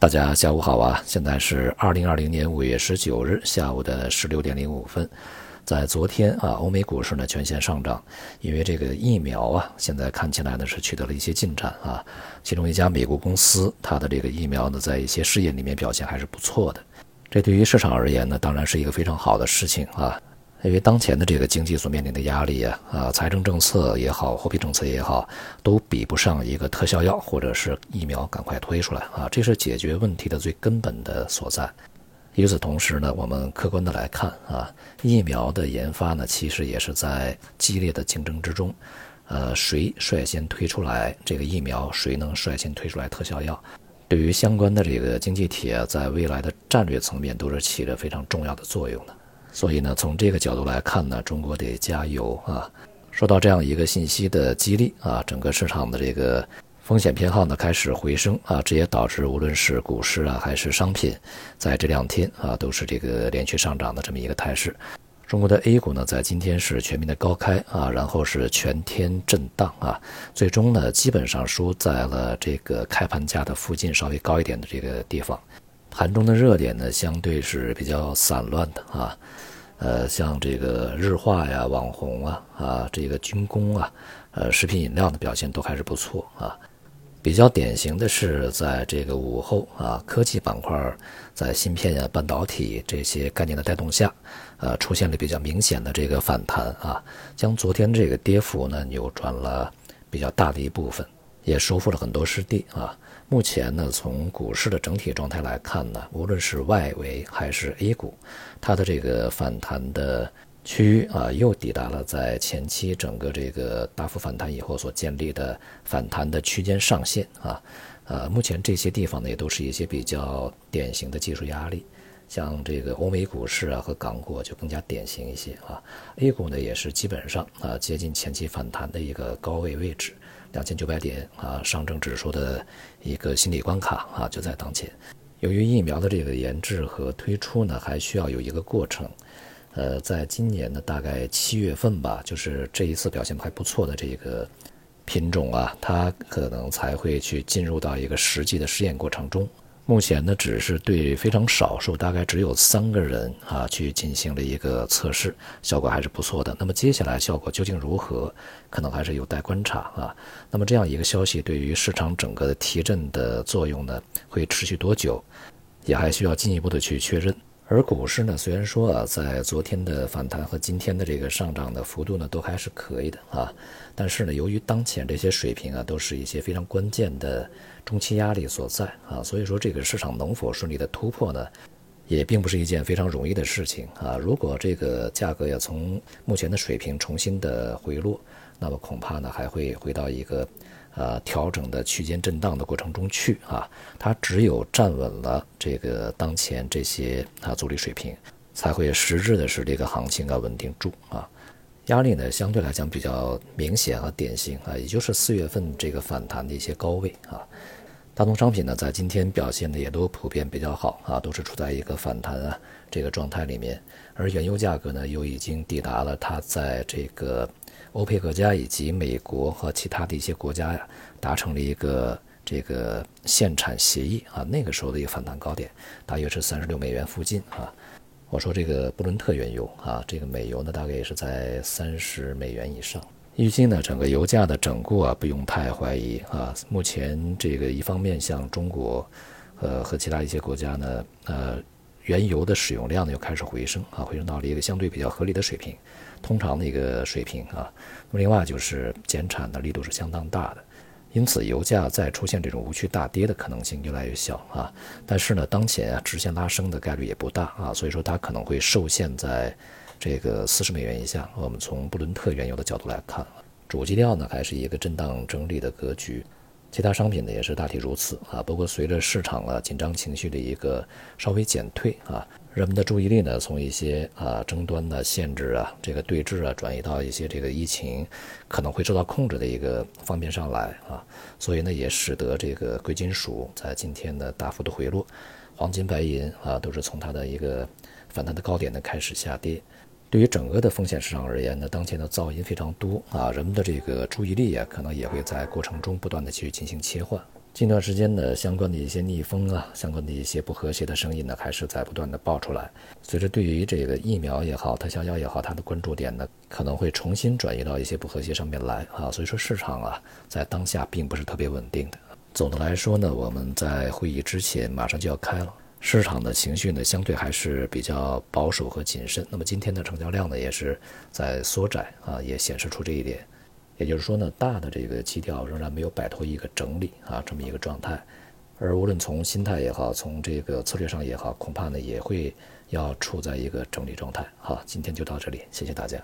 大家下午好啊！现在是二零二零年五月十九日下午的十六点零五分。在昨天啊，欧美股市呢全线上涨，因为这个疫苗啊，现在看起来呢是取得了一些进展啊。其中一家美国公司，它的这个疫苗呢，在一些试验里面表现还是不错的。这对于市场而言呢，当然是一个非常好的事情啊。因为当前的这个经济所面临的压力啊，啊，财政政策也好，货币政策也好，都比不上一个特效药或者是疫苗赶快推出来啊，这是解决问题的最根本的所在。与此同时呢，我们客观的来看啊，疫苗的研发呢，其实也是在激烈的竞争之中，呃，谁率先推出来这个疫苗，谁能率先推出来特效药，对于相关的这个经济体啊，在未来的战略层面都是起着非常重要的作用的。所以呢，从这个角度来看呢，中国得加油啊！受到这样一个信息的激励啊，整个市场的这个风险偏好呢开始回升啊，这也导致无论是股市啊还是商品，在这两天啊都是这个连续上涨的这么一个态势。中国的 A 股呢，在今天是全面的高开啊，然后是全天震荡啊，最终呢基本上收在了这个开盘价的附近稍微高一点的这个地方。盘中的热点呢，相对是比较散乱的啊，呃，像这个日化呀、网红啊、啊这个军工啊、呃食品饮料的表现都还是不错啊。比较典型的是，在这个午后啊，科技板块在芯片呀、半导体这些概念的带动下，呃，出现了比较明显的这个反弹啊，将昨天这个跌幅呢扭转了比较大的一部分，也收复了很多失地啊。目前呢，从股市的整体状态来看呢，无论是外围还是 A 股，它的这个反弹的区域啊，又抵达了在前期整个这个大幅反弹以后所建立的反弹的区间上限啊。呃，目前这些地方呢，也都是一些比较典型的技术压力，像这个欧美股市啊和港股就更加典型一些啊。A 股呢，也是基本上啊接近前期反弹的一个高位位置。两千九百点啊，上证指数的一个心理关卡啊，就在当前。由于疫苗的这个研制和推出呢，还需要有一个过程。呃，在今年的大概七月份吧，就是这一次表现还不错的这个品种啊，它可能才会去进入到一个实际的试验过程中。目前呢，只是对非常少数，大概只有三个人啊，去进行了一个测试，效果还是不错的。那么接下来效果究竟如何，可能还是有待观察啊。那么这样一个消息对于市场整个的提振的作用呢，会持续多久，也还需要进一步的去确认。而股市呢，虽然说啊，在昨天的反弹和今天的这个上涨的幅度呢，都还是可以的啊，但是呢，由于当前这些水平啊，都是一些非常关键的中期压力所在啊，所以说这个市场能否顺利的突破呢，也并不是一件非常容易的事情啊。如果这个价格要从目前的水平重新的回落，那么恐怕呢，还会回到一个。呃，调整的区间震荡的过程中去啊，它只有站稳了这个当前这些啊阻力水平，才会实质的使这个行情啊稳定住啊。压力呢相对来讲比较明显和典型啊，也就是四月份这个反弹的一些高位啊。大宗商品呢在今天表现的也都普遍比较好啊，都是处在一个反弹啊这个状态里面，而原油价格呢又已经抵达了它在这个。欧佩克家以及美国和其他的一些国家呀，达成了一个这个限产协议啊，那个时候的一个反弹高点大约是三十六美元附近啊。我说这个布伦特原油啊，这个美油呢大概也是在三十美元以上。预计呢整个油价的整固啊，不用太怀疑啊。目前这个一方面像中国，呃和其他一些国家呢，呃。原油的使用量呢又开始回升啊，回升到了一个相对比较合理的水平，通常的一个水平啊。那么另外就是减产的力度是相当大的，因此油价再出现这种无序大跌的可能性越来越小啊。但是呢，当前啊直线拉升的概率也不大啊，所以说它可能会受限在这个四十美元以下。我们从布伦特原油的角度来看，主基调呢还是一个震荡整理的格局。其他商品呢也是大体如此啊，不过随着市场啊紧张情绪的一个稍微减退啊，人们的注意力呢从一些啊争端的限制啊这个对峙啊转移到一些这个疫情可能会受到控制的一个方面上来啊，所以呢也使得这个贵金属在今天的大幅的回落，黄金、白银啊都是从它的一个反弹的高点呢开始下跌。对于整个的风险市场而言呢，当前的噪音非常多啊，人们的这个注意力啊，可能也会在过程中不断的去进行切换。近段时间呢，相关的一些逆风啊，相关的一些不和谐的声音呢，还是在不断的爆出来。随着对于这个疫苗也好，特效药也好，它的关注点呢，可能会重新转移到一些不和谐上面来啊。所以说市场啊，在当下并不是特别稳定的。总的来说呢，我们在会议之前马上就要开了，市场的情绪呢，相对还是比较保守和谨慎。那么今天的成交量呢，也是在缩窄啊，也显示出这一点。也就是说呢，大的这个基调仍然没有摆脱一个整理啊这么一个状态，而无论从心态也好，从这个策略上也好，恐怕呢也会要处在一个整理状态。好，今天就到这里，谢谢大家。